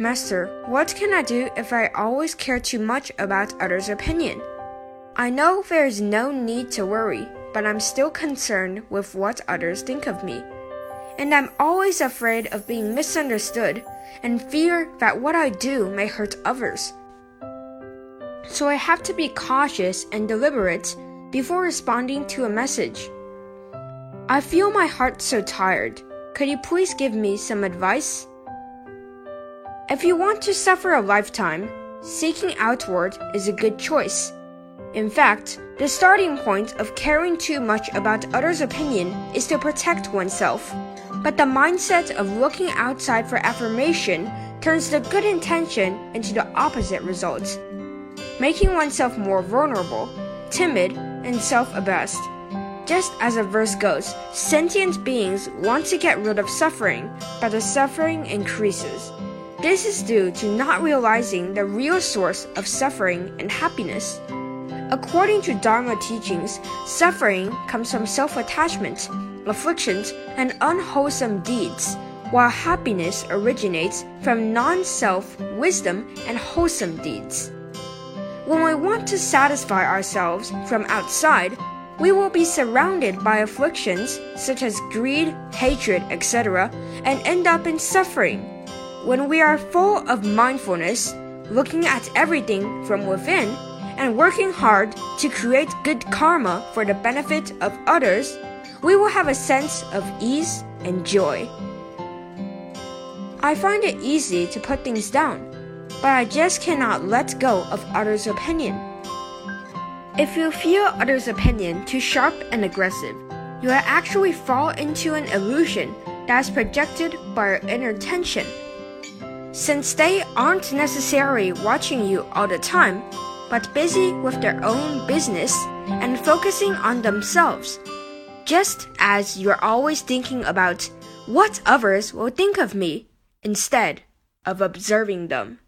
Master, what can I do if I always care too much about others' opinion? I know there is no need to worry, but I'm still concerned with what others think of me. And I'm always afraid of being misunderstood and fear that what I do may hurt others. So I have to be cautious and deliberate before responding to a message. I feel my heart so tired. Could you please give me some advice? If you want to suffer a lifetime, seeking outward is a good choice. In fact, the starting point of caring too much about others' opinion is to protect oneself. But the mindset of looking outside for affirmation turns the good intention into the opposite result, making oneself more vulnerable, timid, and self abased. Just as a verse goes, sentient beings want to get rid of suffering, but the suffering increases. This is due to not realizing the real source of suffering and happiness. According to Dharma teachings, suffering comes from self attachment, afflictions, and unwholesome deeds, while happiness originates from non self wisdom and wholesome deeds. When we want to satisfy ourselves from outside, we will be surrounded by afflictions such as greed, hatred, etc., and end up in suffering. When we are full of mindfulness, looking at everything from within, and working hard to create good karma for the benefit of others, we will have a sense of ease and joy. I find it easy to put things down, but I just cannot let go of others' opinion. If you feel others' opinion too sharp and aggressive, you will actually fall into an illusion that is projected by your inner tension since they aren't necessarily watching you all the time, but busy with their own business and focusing on themselves. Just as you're always thinking about what others will think of me instead of observing them.